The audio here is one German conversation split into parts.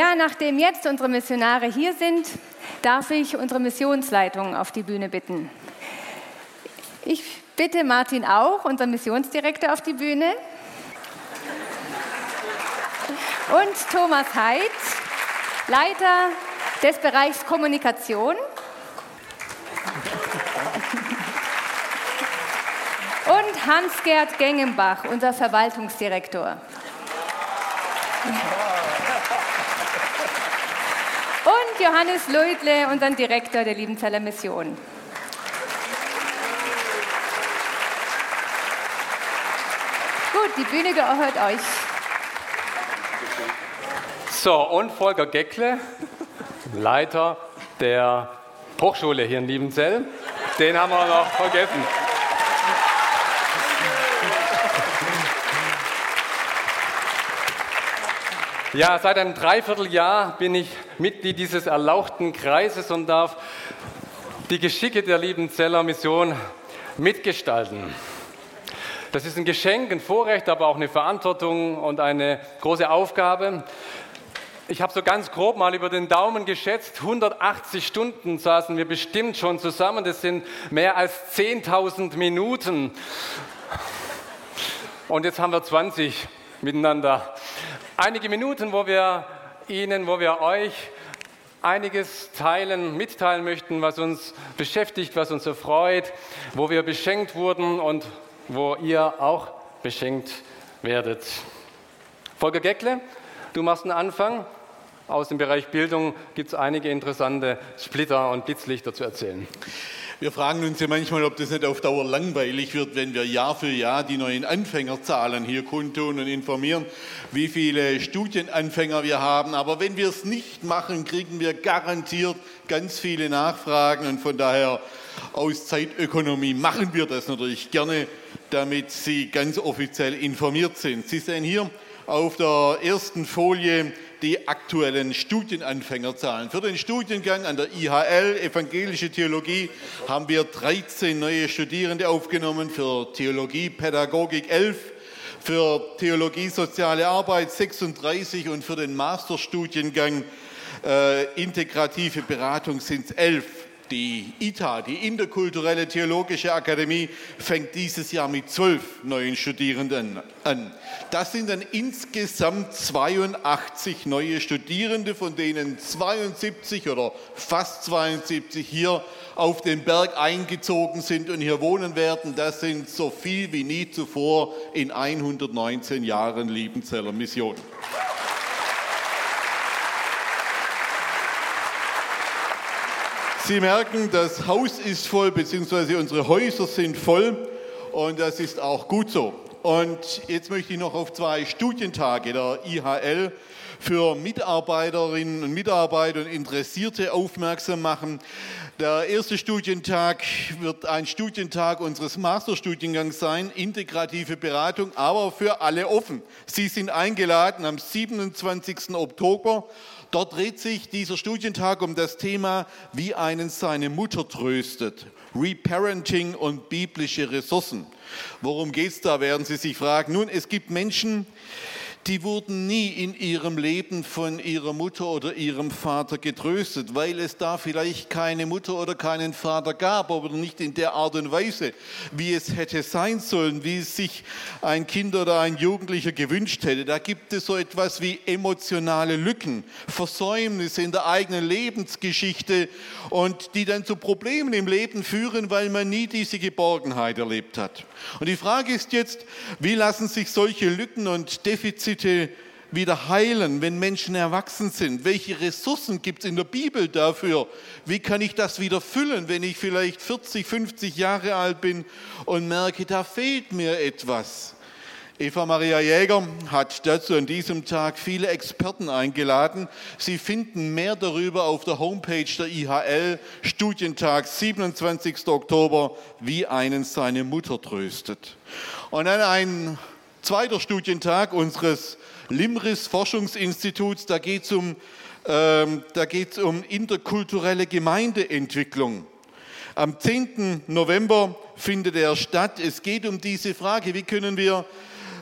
Ja, nachdem jetzt unsere Missionare hier sind, darf ich unsere Missionsleitung auf die Bühne bitten. Ich bitte Martin auch, unser Missionsdirektor, auf die Bühne. Und Thomas Heid, Leiter des Bereichs Kommunikation. Und Hans-Gerd Gengenbach, unser Verwaltungsdirektor. Johannes Leudle, unseren Direktor der Liebenzeller Mission. Gut, die Bühne gehört euch. So, und Volker Geckle, Leiter der Hochschule hier in Liebenzell. Den haben wir noch vergessen. Ja, seit einem Dreivierteljahr bin ich Mitglied dieses erlauchten Kreises und darf die Geschicke der Liebenzeller Mission mitgestalten. Das ist ein Geschenk, ein Vorrecht, aber auch eine Verantwortung und eine große Aufgabe. Ich habe so ganz grob mal über den Daumen geschätzt, 180 Stunden saßen wir bestimmt schon zusammen. Das sind mehr als 10.000 Minuten. Und jetzt haben wir 20 miteinander. Einige Minuten, wo wir Ihnen, wo wir euch einiges teilen, mitteilen möchten, was uns beschäftigt, was uns erfreut, wo wir beschenkt wurden und wo ihr auch beschenkt werdet. Volker Geckle, du machst einen Anfang. Aus dem Bereich Bildung gibt es einige interessante Splitter und Blitzlichter zu erzählen. Wir fragen uns ja manchmal, ob das nicht auf Dauer langweilig wird, wenn wir Jahr für Jahr die neuen Anfängerzahlen hier kundtun und informieren, wie viele Studienanfänger wir haben. Aber wenn wir es nicht machen, kriegen wir garantiert ganz viele Nachfragen und von daher aus Zeitökonomie machen wir das natürlich gerne, damit Sie ganz offiziell informiert sind. Sie sehen hier auf der ersten Folie die aktuellen Studienanfängerzahlen. Für den Studiengang an der IHL Evangelische Theologie haben wir 13 neue Studierende aufgenommen, für Theologie, Pädagogik 11, für Theologie, Soziale Arbeit 36 und für den Masterstudiengang äh, Integrative Beratung sind es 11. Die ITA, die Interkulturelle Theologische Akademie, fängt dieses Jahr mit zwölf neuen Studierenden an. Das sind dann insgesamt 82 neue Studierende, von denen 72 oder fast 72 hier auf den Berg eingezogen sind und hier wohnen werden. Das sind so viel wie nie zuvor in 119 Jahren Liebenzeller Mission. Sie merken, das Haus ist voll, beziehungsweise unsere Häuser sind voll und das ist auch gut so. Und jetzt möchte ich noch auf zwei Studientage der IHL für Mitarbeiterinnen und Mitarbeiter und Interessierte aufmerksam machen. Der erste Studientag wird ein Studientag unseres Masterstudiengangs sein, integrative Beratung, aber für alle offen. Sie sind eingeladen am 27. Oktober Dort dreht sich dieser Studientag um das Thema, wie einen seine Mutter tröstet. Reparenting und biblische Ressourcen. Worum geht es da, werden Sie sich fragen. Nun, es gibt Menschen, die wurden nie in ihrem Leben von ihrer Mutter oder ihrem Vater getröstet, weil es da vielleicht keine Mutter oder keinen Vater gab, aber nicht in der Art und Weise, wie es hätte sein sollen, wie es sich ein Kind oder ein Jugendlicher gewünscht hätte. Da gibt es so etwas wie emotionale Lücken, Versäumnisse in der eigenen Lebensgeschichte und die dann zu Problemen im Leben führen, weil man nie diese Geborgenheit erlebt hat. Und die Frage ist jetzt, wie lassen sich solche Lücken und Defizite Defizite wieder heilen, wenn Menschen erwachsen sind? Welche Ressourcen gibt es in der Bibel dafür? Wie kann ich das wieder füllen, wenn ich vielleicht 40, 50 Jahre alt bin und merke, da fehlt mir etwas? Eva Maria Jäger hat dazu an diesem Tag viele Experten eingeladen. Sie finden mehr darüber auf der Homepage der IHL, Studientag 27. Oktober, wie einen seine Mutter tröstet. Und dann ein zweiter Studientag unseres Limris Forschungsinstituts, da geht es um, ähm, um interkulturelle Gemeindeentwicklung. Am 10. November findet er statt. Es geht um diese Frage, wie können wir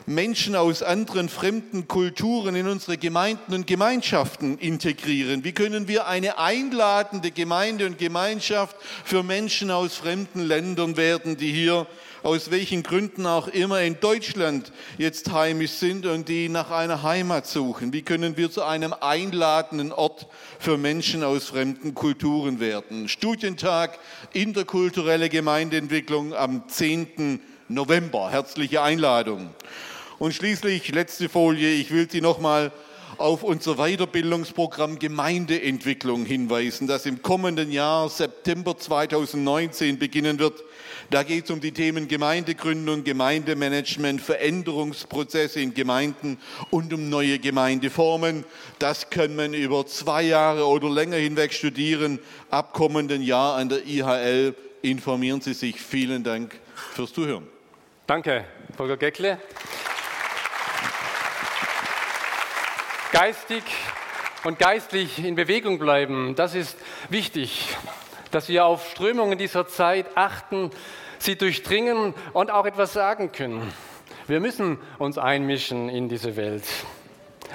Menschen aus anderen fremden Kulturen in unsere Gemeinden und Gemeinschaften integrieren? Wie können wir eine einladende Gemeinde und Gemeinschaft für Menschen aus fremden Ländern werden, die hier aus welchen Gründen auch immer in Deutschland jetzt heimisch sind und die nach einer Heimat suchen? Wie können wir zu einem einladenden Ort für Menschen aus fremden Kulturen werden? Studientag interkulturelle Gemeindeentwicklung am 10. November. Herzliche Einladung. Und schließlich, letzte Folie, ich will Sie nochmal auf unser Weiterbildungsprogramm Gemeindeentwicklung hinweisen, das im kommenden Jahr September 2019 beginnen wird. Da geht es um die Themen Gemeindegründung, Gemeindemanagement, Veränderungsprozesse in Gemeinden und um neue Gemeindeformen. Das kann man über zwei Jahre oder länger hinweg studieren. Ab kommenden Jahr an der IHL informieren Sie sich. Vielen Dank fürs Zuhören. Danke, Volker Geckle. Geistig und geistlich in Bewegung bleiben, das ist wichtig, dass wir auf Strömungen dieser Zeit achten, sie durchdringen und auch etwas sagen können. Wir müssen uns einmischen in diese Welt.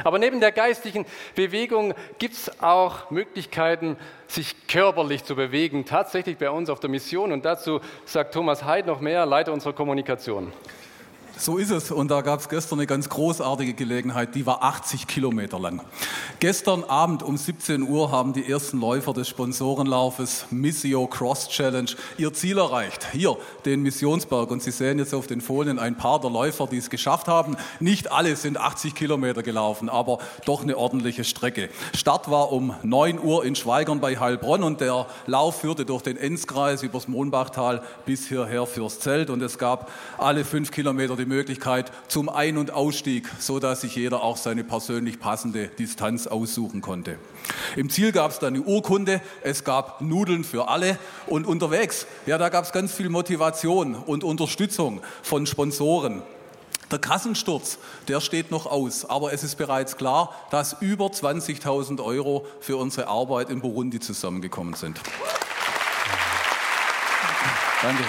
Aber neben der geistlichen Bewegung gibt es auch Möglichkeiten, sich körperlich zu bewegen, tatsächlich bei uns auf der Mission. Und dazu sagt Thomas Heid noch mehr, Leiter unserer Kommunikation. So ist es. Und da gab es gestern eine ganz großartige Gelegenheit, die war 80 Kilometer lang. Gestern Abend um 17 Uhr haben die ersten Läufer des Sponsorenlaufes Missio Cross Challenge ihr Ziel erreicht. Hier, den Missionsberg. Und Sie sehen jetzt auf den Folien ein paar der Läufer, die es geschafft haben. Nicht alle sind 80 Kilometer gelaufen, aber doch eine ordentliche Strecke. Start war um 9 Uhr in Schweigern bei Heilbronn und der Lauf führte durch den Enzkreis übers Mohnbachtal bis hierher fürs Zelt. Und es gab alle fünf Kilometer die Möglichkeit zum Ein- und Ausstieg, so dass sich jeder auch seine persönlich passende Distanz aussuchen konnte. Im Ziel gab es dann eine Urkunde, es gab Nudeln für alle und unterwegs, ja, da gab es ganz viel Motivation und Unterstützung von Sponsoren. Der Kassensturz, der steht noch aus, aber es ist bereits klar, dass über 20.000 Euro für unsere Arbeit in Burundi zusammengekommen sind. Danke.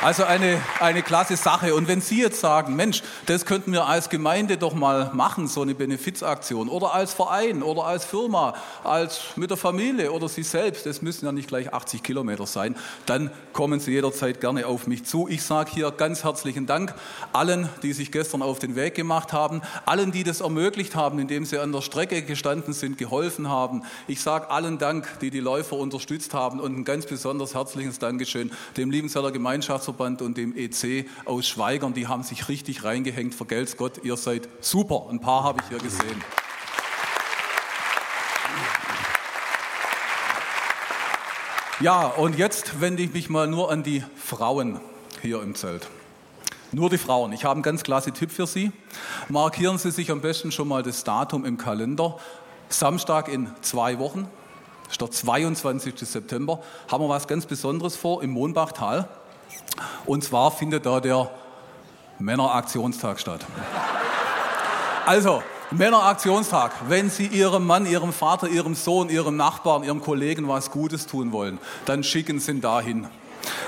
Also eine, eine klasse Sache. Und wenn Sie jetzt sagen, Mensch, das könnten wir als Gemeinde doch mal machen, so eine Benefizaktion, oder als Verein oder als Firma, als mit der Familie oder Sie selbst, das müssen ja nicht gleich 80 Kilometer sein, dann kommen Sie jederzeit gerne auf mich zu. Ich sage hier ganz herzlichen Dank allen, die sich gestern auf den Weg gemacht haben, allen, die das ermöglicht haben, indem sie an der Strecke gestanden sind, geholfen haben. Ich sage allen Dank, die die Läufer unterstützt haben und ein ganz besonders herzliches Dankeschön dem Liebenzeller Gemeinschafts Landesverband und dem EC aus Schweigern, die haben sich richtig reingehängt. Vergelt's Gott, ihr seid super. Ein paar habe ich hier gesehen. Ja, und jetzt wende ich mich mal nur an die Frauen hier im Zelt. Nur die Frauen. Ich habe einen ganz klasse Tipp für Sie. Markieren Sie sich am besten schon mal das Datum im Kalender. Samstag in zwei Wochen, ist der 22. September, haben wir was ganz Besonderes vor im Mohnbachtal. Und zwar findet da der Männeraktionstag statt. Also, Männeraktionstag. Wenn Sie Ihrem Mann, Ihrem Vater, Ihrem Sohn, Ihrem Nachbarn, Ihrem Kollegen was Gutes tun wollen, dann schicken Sie ihn dahin.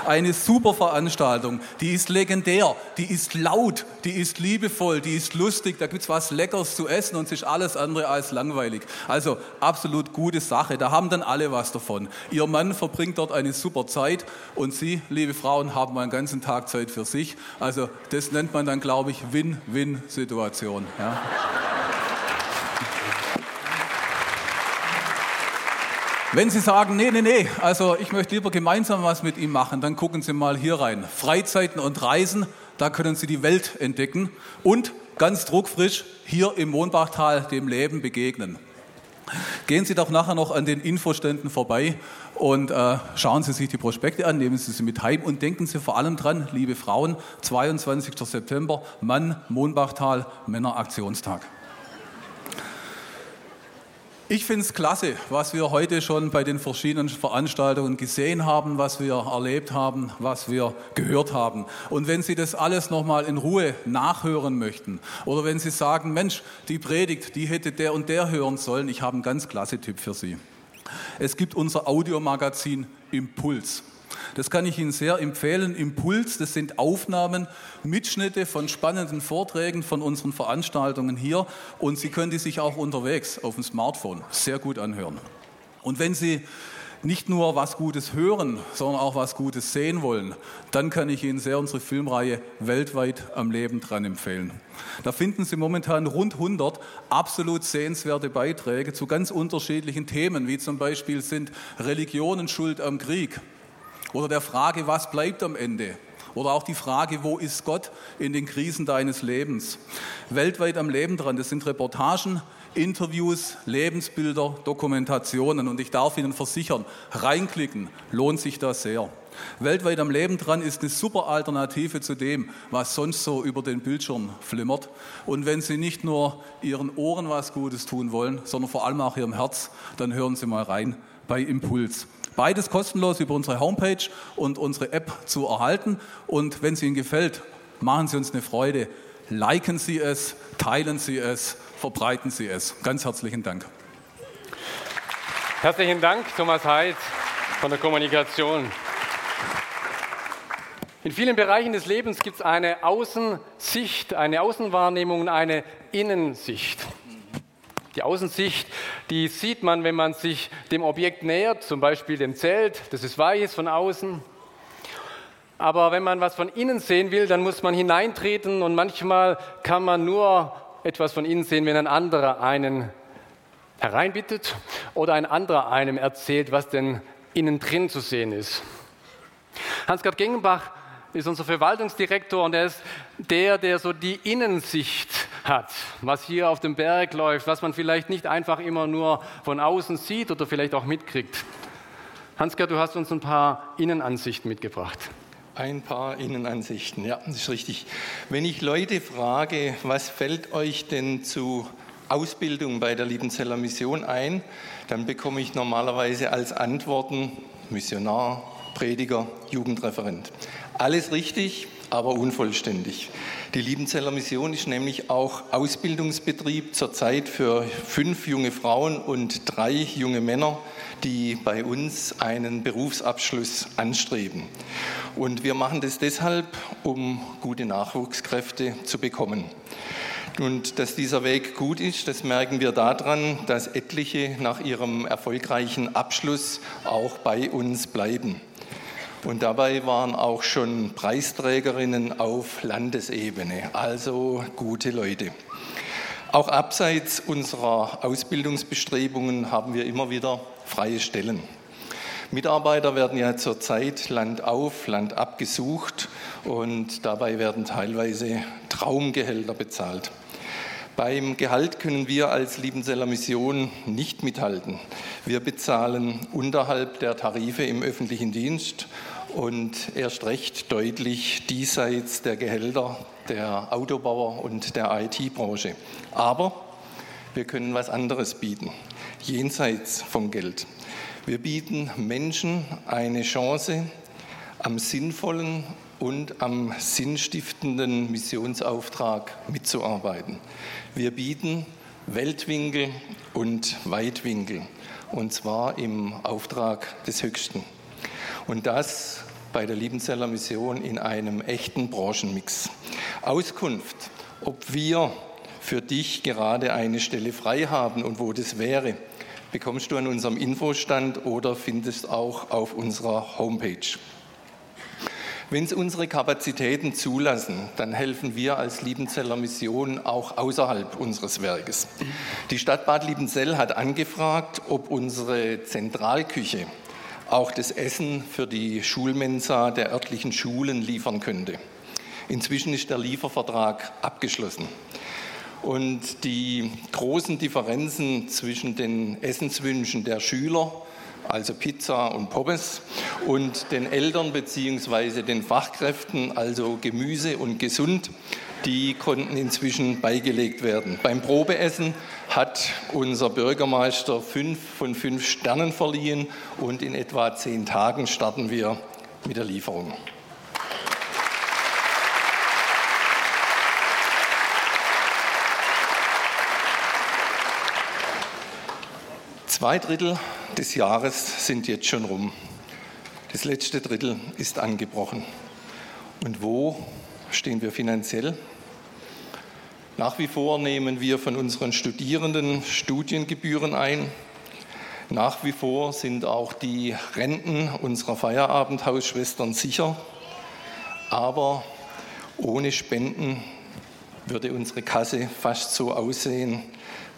Eine super Veranstaltung, die ist legendär, die ist laut, die ist liebevoll, die ist lustig, da gibt es was Leckeres zu essen und es ist alles andere als langweilig. Also absolut gute Sache, da haben dann alle was davon. Ihr Mann verbringt dort eine super Zeit und Sie, liebe Frauen, haben einen ganzen Tag Zeit für sich. Also das nennt man dann, glaube ich, Win-Win-Situation. Ja. Wenn Sie sagen, nee, nee, nee, also ich möchte lieber gemeinsam was mit ihm machen, dann gucken Sie mal hier rein. Freizeiten und Reisen, da können Sie die Welt entdecken und ganz druckfrisch hier im Mohnbachtal dem Leben begegnen. Gehen Sie doch nachher noch an den Infoständen vorbei und äh, schauen Sie sich die Prospekte an, nehmen Sie sie mit heim und denken Sie vor allem dran, liebe Frauen, 22. September, Mann, Mohnbachtal, Männeraktionstag. Ich finde es klasse, was wir heute schon bei den verschiedenen Veranstaltungen gesehen haben, was wir erlebt haben, was wir gehört haben. Und wenn Sie das alles nochmal in Ruhe nachhören möchten oder wenn Sie sagen, Mensch, die Predigt, die hätte der und der hören sollen, ich habe einen ganz klasse Tipp für Sie. Es gibt unser Audiomagazin Impuls. Das kann ich Ihnen sehr empfehlen. Impuls, das sind Aufnahmen, Mitschnitte von spannenden Vorträgen von unseren Veranstaltungen hier und Sie können die sich auch unterwegs auf dem Smartphone sehr gut anhören. Und wenn Sie nicht nur was Gutes hören, sondern auch was Gutes sehen wollen, dann kann ich Ihnen sehr unsere Filmreihe weltweit am Leben dran empfehlen. Da finden Sie momentan rund 100 absolut sehenswerte Beiträge zu ganz unterschiedlichen Themen, wie zum Beispiel sind Religionen schuld am Krieg, oder der Frage, was bleibt am Ende? Oder auch die Frage, wo ist Gott in den Krisen deines Lebens? Weltweit am Leben dran, das sind Reportagen, Interviews, Lebensbilder, Dokumentationen. Und ich darf Ihnen versichern, reinklicken lohnt sich das sehr. Weltweit am Leben dran ist eine super Alternative zu dem, was sonst so über den Bildschirm flimmert. Und wenn Sie nicht nur Ihren Ohren was Gutes tun wollen, sondern vor allem auch Ihrem Herz, dann hören Sie mal rein bei Impuls. Beides kostenlos über unsere Homepage und unsere App zu erhalten. Und wenn es Ihnen gefällt, machen Sie uns eine Freude. Liken Sie es, teilen Sie es, verbreiten Sie es. Ganz herzlichen Dank. Herzlichen Dank, Thomas Heid von der Kommunikation. In vielen Bereichen des Lebens gibt es eine Außensicht, eine Außenwahrnehmung und eine Innensicht. Die Außensicht, die sieht man, wenn man sich dem Objekt nähert, zum Beispiel dem Zelt, das ist weiß von außen. Aber wenn man was von innen sehen will, dann muss man hineintreten und manchmal kann man nur etwas von innen sehen, wenn ein anderer einen hereinbittet oder ein anderer einem erzählt, was denn innen drin zu sehen ist. Hans-Gerd Gengenbach ist unser Verwaltungsdirektor und er ist der, der so die Innensicht hat, was hier auf dem Berg läuft, was man vielleicht nicht einfach immer nur von außen sieht oder vielleicht auch mitkriegt. Hans-Gerd, du hast uns ein paar Innenansichten mitgebracht. Ein paar Innenansichten, ja, das ist richtig. Wenn ich Leute frage, was fällt euch denn zu Ausbildung bei der Liebenzeller Mission ein, dann bekomme ich normalerweise als Antworten Missionar, Prediger, Jugendreferent. Alles richtig, aber unvollständig. Die Liebenzeller Mission ist nämlich auch Ausbildungsbetrieb zurzeit für fünf junge Frauen und drei junge Männer, die bei uns einen Berufsabschluss anstreben. Und wir machen das deshalb, um gute Nachwuchskräfte zu bekommen. Und dass dieser Weg gut ist, das merken wir daran, dass etliche nach ihrem erfolgreichen Abschluss auch bei uns bleiben. Und dabei waren auch schon Preisträgerinnen auf Landesebene, also gute Leute. Auch abseits unserer Ausbildungsbestrebungen haben wir immer wieder freie Stellen. Mitarbeiter werden ja zurzeit Land auf, Land ab gesucht und dabei werden teilweise Traumgehälter bezahlt. Beim Gehalt können wir als Liebenzeller Mission nicht mithalten. Wir bezahlen unterhalb der Tarife im öffentlichen Dienst und erst recht deutlich diesseits der Gehälter der Autobauer und der IT-Branche. Aber wir können was anderes bieten, jenseits von Geld. Wir bieten Menschen eine Chance, am sinnvollen und am sinnstiftenden Missionsauftrag mitzuarbeiten. Wir bieten Weltwinkel und Weitwinkel, und zwar im Auftrag des Höchsten. Und das bei der Liebenzeller Mission in einem echten Branchenmix. Auskunft, ob wir für dich gerade eine Stelle frei haben und wo das wäre, bekommst du an unserem Infostand oder findest auch auf unserer Homepage. Wenn es unsere Kapazitäten zulassen, dann helfen wir als Liebenzeller Mission auch außerhalb unseres Werkes. Die Stadt Bad Liebenzell hat angefragt, ob unsere Zentralküche auch das Essen für die Schulmensa der örtlichen Schulen liefern könnte. Inzwischen ist der Liefervertrag abgeschlossen. und die großen Differenzen zwischen den Essenswünschen der Schüler, also Pizza und Pommes, und den Eltern bzw. den Fachkräften, also Gemüse und gesund, die konnten inzwischen beigelegt werden. Beim Probeessen hat unser Bürgermeister fünf von fünf Sternen verliehen und in etwa zehn Tagen starten wir mit der Lieferung. Zwei Drittel des Jahres sind jetzt schon rum. Das letzte Drittel ist angebrochen. Und wo stehen wir finanziell? Nach wie vor nehmen wir von unseren Studierenden Studiengebühren ein. Nach wie vor sind auch die Renten unserer Feierabendhausschwestern sicher. Aber ohne Spenden würde unsere Kasse fast so aussehen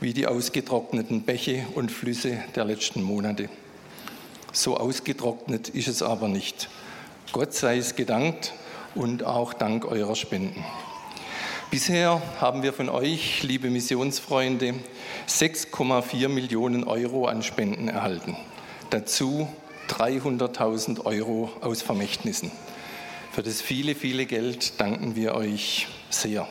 wie die ausgetrockneten Bäche und Flüsse der letzten Monate. So ausgetrocknet ist es aber nicht. Gott sei es gedankt und auch dank eurer Spenden. Bisher haben wir von euch, liebe Missionsfreunde, 6,4 Millionen Euro an Spenden erhalten. Dazu 300.000 Euro aus Vermächtnissen. Für das viele, viele Geld danken wir euch sehr.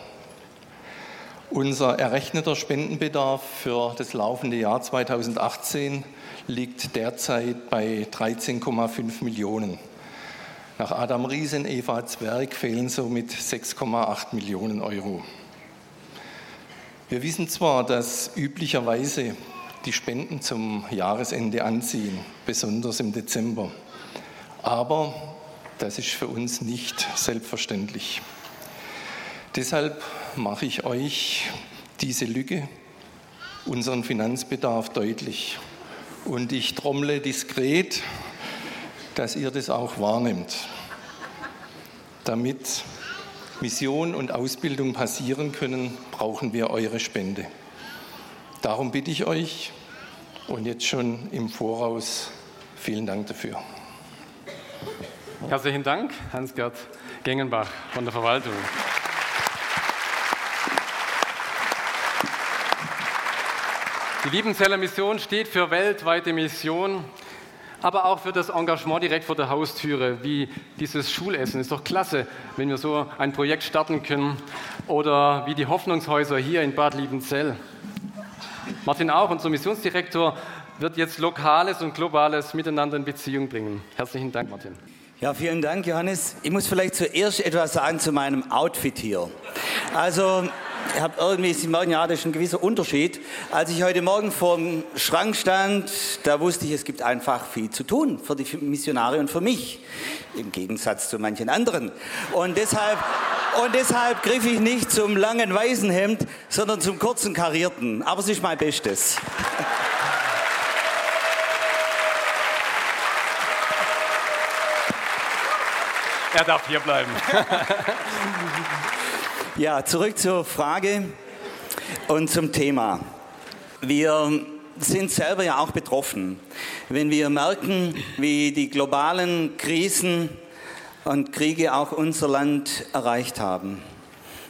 Unser errechneter Spendenbedarf für das laufende Jahr 2018 liegt derzeit bei 13,5 Millionen. Nach Adam Riesen, Eva Zwerg fehlen somit 6,8 Millionen Euro. Wir wissen zwar, dass üblicherweise die Spenden zum Jahresende anziehen, besonders im Dezember, aber das ist für uns nicht selbstverständlich. Deshalb mache ich euch diese Lücke, unseren Finanzbedarf deutlich. Und ich trommle diskret, dass ihr das auch wahrnimmt, damit Mission und Ausbildung passieren können, brauchen wir eure Spende. Darum bitte ich euch und jetzt schon im Voraus vielen Dank dafür. Herzlichen Dank, Hans-Gerd Gengenbach von der Verwaltung. Die Liebenzeller Mission steht für weltweite Mission, aber auch für das Engagement direkt vor der Haustüre, wie dieses Schulessen. Ist doch klasse, wenn wir so ein Projekt starten können. Oder wie die Hoffnungshäuser hier in Bad Liebenzell. Martin Auch, unser Missionsdirektor, wird jetzt Lokales und Globales miteinander in Beziehung bringen. Herzlichen Dank, Martin. Ja, vielen Dank, Johannes. Ich muss vielleicht zuerst etwas sagen zu meinem Outfit hier. Also, ich habe irgendwie, Sie merken ja, das ist ein gewisser Unterschied. Als ich heute Morgen vor dem Schrank stand, da wusste ich, es gibt einfach viel zu tun für die Missionare und für mich. Im Gegensatz zu manchen anderen. Und deshalb, und deshalb griff ich nicht zum langen weißen Hemd, sondern zum kurzen karierten. Aber es ist mein Bestes. Er darf hier bleiben. Ja, zurück zur Frage und zum Thema. Wir sind selber ja auch betroffen, wenn wir merken, wie die globalen Krisen und Kriege auch unser Land erreicht haben.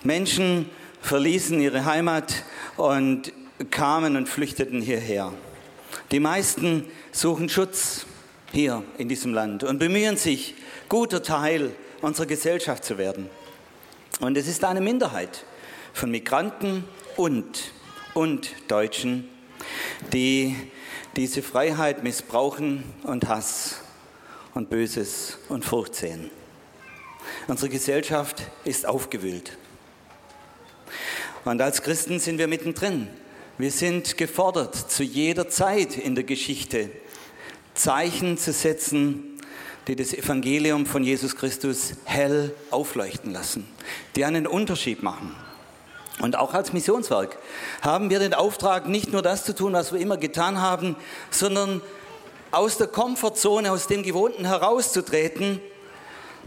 Menschen verließen ihre Heimat und kamen und flüchteten hierher. Die meisten suchen Schutz hier in diesem Land und bemühen sich, guter Teil unserer Gesellschaft zu werden. Und es ist eine Minderheit von Migranten und, und Deutschen, die diese Freiheit missbrauchen und Hass und Böses und Furcht sehen. Unsere Gesellschaft ist aufgewühlt. Und als Christen sind wir mittendrin. Wir sind gefordert, zu jeder Zeit in der Geschichte Zeichen zu setzen, die das Evangelium von Jesus Christus hell aufleuchten lassen, die einen Unterschied machen. Und auch als Missionswerk haben wir den Auftrag, nicht nur das zu tun, was wir immer getan haben, sondern aus der Komfortzone, aus dem Gewohnten herauszutreten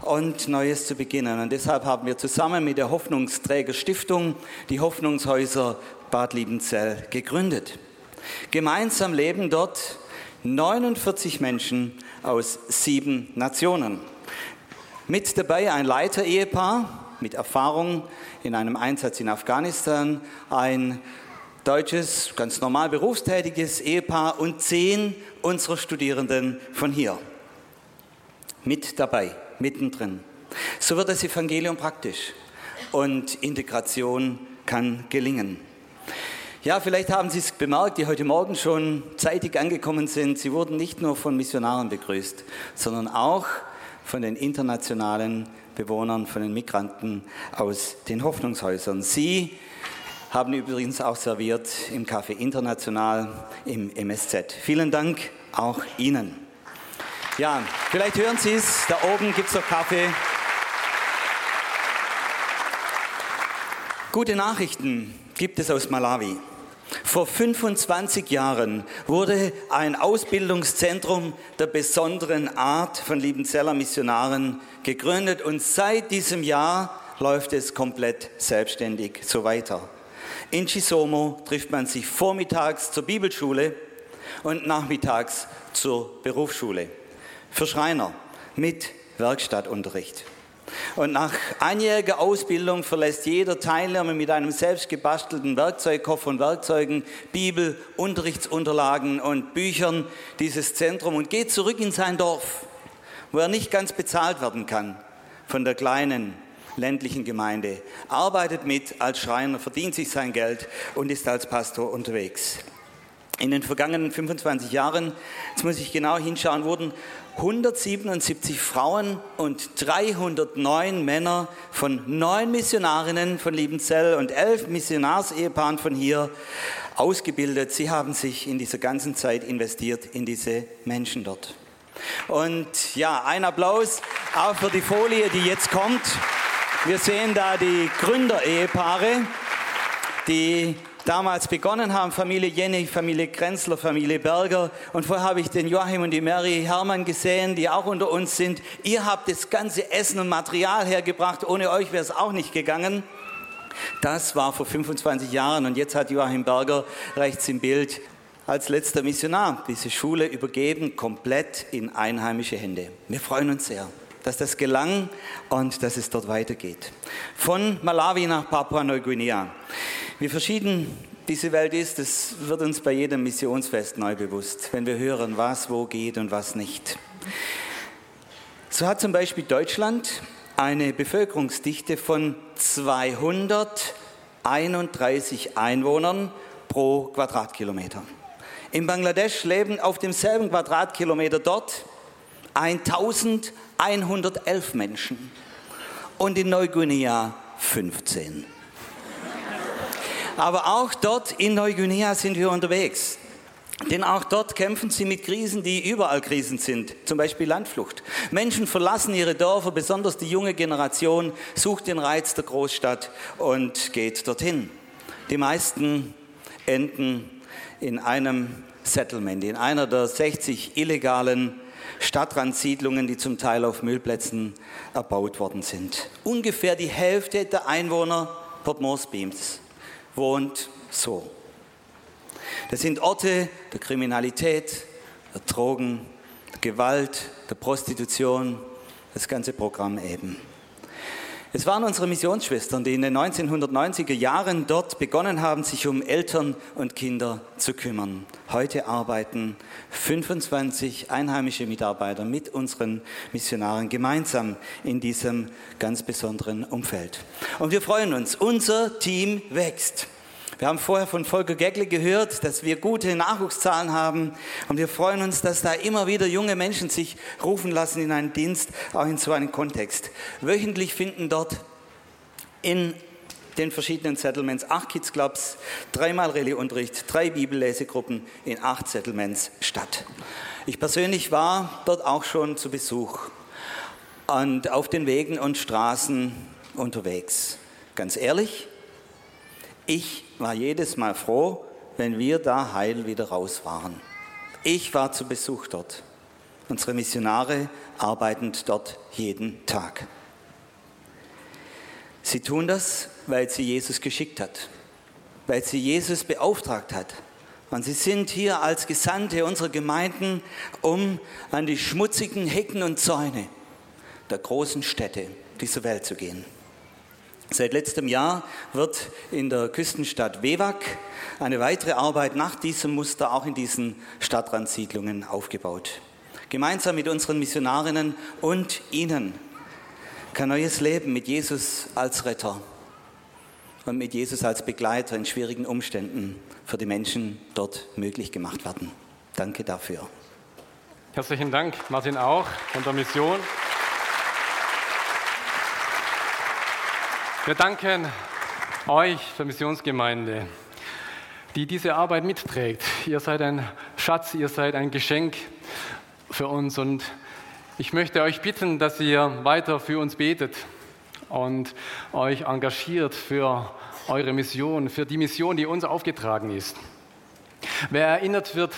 und Neues zu beginnen. Und deshalb haben wir zusammen mit der Hoffnungsträger Stiftung die Hoffnungshäuser Bad Liebenzell gegründet. Gemeinsam leben dort 49 Menschen aus sieben Nationen. Mit dabei ein Leiter-Ehepaar, mit Erfahrung in einem Einsatz in Afghanistan, ein deutsches, ganz normal berufstätiges Ehepaar und zehn unserer Studierenden von hier. Mit dabei, mittendrin. So wird das Evangelium praktisch und Integration kann gelingen. Ja, vielleicht haben Sie es bemerkt, die heute Morgen schon zeitig angekommen sind. Sie wurden nicht nur von Missionaren begrüßt, sondern auch von den internationalen Bewohnern, von den Migranten aus den Hoffnungshäusern. Sie haben übrigens auch serviert im Café International im MSZ. Vielen Dank auch Ihnen. Ja, vielleicht hören Sie es, da oben gibt es noch Kaffee. Gute Nachrichten gibt es aus Malawi. Vor 25 Jahren wurde ein Ausbildungszentrum der besonderen Art von Liebenzeller Missionaren gegründet und seit diesem Jahr läuft es komplett selbstständig so weiter. In Chisomo trifft man sich vormittags zur Bibelschule und nachmittags zur Berufsschule. Für Schreiner mit Werkstattunterricht. Und nach einjähriger Ausbildung verlässt jeder Teilnehmer mit einem selbst gebastelten Werkzeugkoffer und Werkzeugen, Bibel, Unterrichtsunterlagen und Büchern dieses Zentrum und geht zurück in sein Dorf, wo er nicht ganz bezahlt werden kann von der kleinen ländlichen Gemeinde, arbeitet mit als Schreiner, verdient sich sein Geld und ist als Pastor unterwegs. In den vergangenen 25 Jahren, jetzt muss ich genau hinschauen, wurden 177 Frauen und 309 Männer von neun Missionarinnen von Liebenzell und elf Missionarsehepaaren von hier ausgebildet. Sie haben sich in dieser ganzen Zeit investiert in diese Menschen dort. Und ja, ein Applaus auch für die Folie, die jetzt kommt. Wir sehen da die Gründerehepaare, die damals begonnen haben, Familie Jenny, Familie Grenzler, Familie Berger. Und vorher habe ich den Joachim und die Mary Hermann gesehen, die auch unter uns sind. Ihr habt das ganze Essen und Material hergebracht. Ohne euch wäre es auch nicht gegangen. Das war vor 25 Jahren und jetzt hat Joachim Berger rechts im Bild als letzter Missionar diese Schule übergeben, komplett in einheimische Hände. Wir freuen uns sehr dass das gelang und dass es dort weitergeht. Von Malawi nach Papua-Neuguinea. Wie verschieden diese Welt ist, das wird uns bei jedem Missionsfest neu bewusst, wenn wir hören, was wo geht und was nicht. So hat zum Beispiel Deutschland eine Bevölkerungsdichte von 231 Einwohnern pro Quadratkilometer. In Bangladesch leben auf demselben Quadratkilometer dort 1111 Menschen und in Neuguinea 15. Aber auch dort in Neuguinea sind wir unterwegs. Denn auch dort kämpfen sie mit Krisen, die überall Krisen sind, zum Beispiel Landflucht. Menschen verlassen ihre Dörfer, besonders die junge Generation sucht den Reiz der Großstadt und geht dorthin. Die meisten enden in einem Settlement, in einer der 60 illegalen Stadtrandsiedlungen, die zum Teil auf Müllplätzen erbaut worden sind. Ungefähr die Hälfte der Einwohner Port Moresbeams wohnt so. Das sind Orte der Kriminalität, der Drogen, der Gewalt, der Prostitution, das ganze Programm eben. Es waren unsere Missionsschwestern, die in den 1990er Jahren dort begonnen haben, sich um Eltern und Kinder zu kümmern. Heute arbeiten 25 einheimische Mitarbeiter mit unseren Missionaren gemeinsam in diesem ganz besonderen Umfeld. Und wir freuen uns, unser Team wächst. Wir haben vorher von Volker Geckle gehört, dass wir gute Nachwuchszahlen haben und wir freuen uns, dass da immer wieder junge Menschen sich rufen lassen in einen Dienst, auch in so einen Kontext. Wöchentlich finden dort in den verschiedenen Settlements acht Kids Clubs, dreimal Rallyeunterricht, drei Bibellesegruppen in acht Settlements statt. Ich persönlich war dort auch schon zu Besuch und auf den Wegen und Straßen unterwegs. Ganz ehrlich, ich war jedes Mal froh, wenn wir da heil wieder raus waren. Ich war zu Besuch dort. Unsere Missionare arbeiten dort jeden Tag. Sie tun das, weil sie Jesus geschickt hat, weil sie Jesus beauftragt hat. Und sie sind hier als Gesandte unserer Gemeinden, um an die schmutzigen Hecken und Zäune der großen Städte dieser Welt zu gehen. Seit letztem Jahr wird in der Küstenstadt Wewak eine weitere Arbeit nach diesem Muster auch in diesen Stadtrandsiedlungen aufgebaut. Gemeinsam mit unseren Missionarinnen und Ihnen kann neues Leben mit Jesus als Retter und mit Jesus als Begleiter in schwierigen Umständen für die Menschen dort möglich gemacht werden. Danke dafür. Herzlichen Dank, Martin auch von der Mission. Wir danken euch, der Missionsgemeinde, die diese Arbeit mitträgt. Ihr seid ein Schatz, ihr seid ein Geschenk für uns und ich möchte euch bitten, dass ihr weiter für uns betet und euch engagiert für eure Mission, für die Mission, die uns aufgetragen ist. Wer erinnert wird,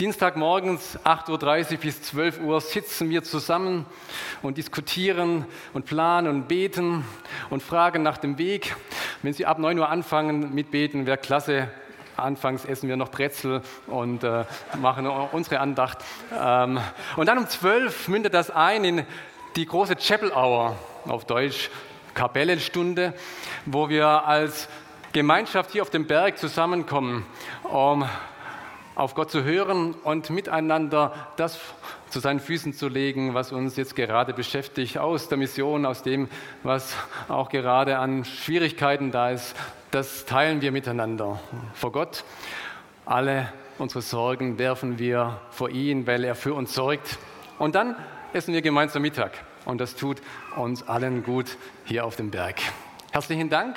Dienstagmorgens 8.30 Uhr bis 12 Uhr sitzen wir zusammen und diskutieren und planen und beten und fragen nach dem Weg. Wenn Sie ab 9 Uhr anfangen mit Beten, wäre klasse. Anfangs essen wir noch Brezel und äh, machen unsere Andacht. Ähm, und dann um 12 mündet das ein in die große Chapel Hour, auf Deutsch Kapellenstunde, wo wir als Gemeinschaft hier auf dem Berg zusammenkommen, um auf Gott zu hören und miteinander das zu seinen Füßen zu legen, was uns jetzt gerade beschäftigt, aus der Mission, aus dem, was auch gerade an Schwierigkeiten da ist. Das teilen wir miteinander vor Gott. Alle unsere Sorgen werfen wir vor ihn, weil er für uns sorgt. Und dann essen wir gemeinsam Mittag. Und das tut uns allen gut hier auf dem Berg. Herzlichen Dank.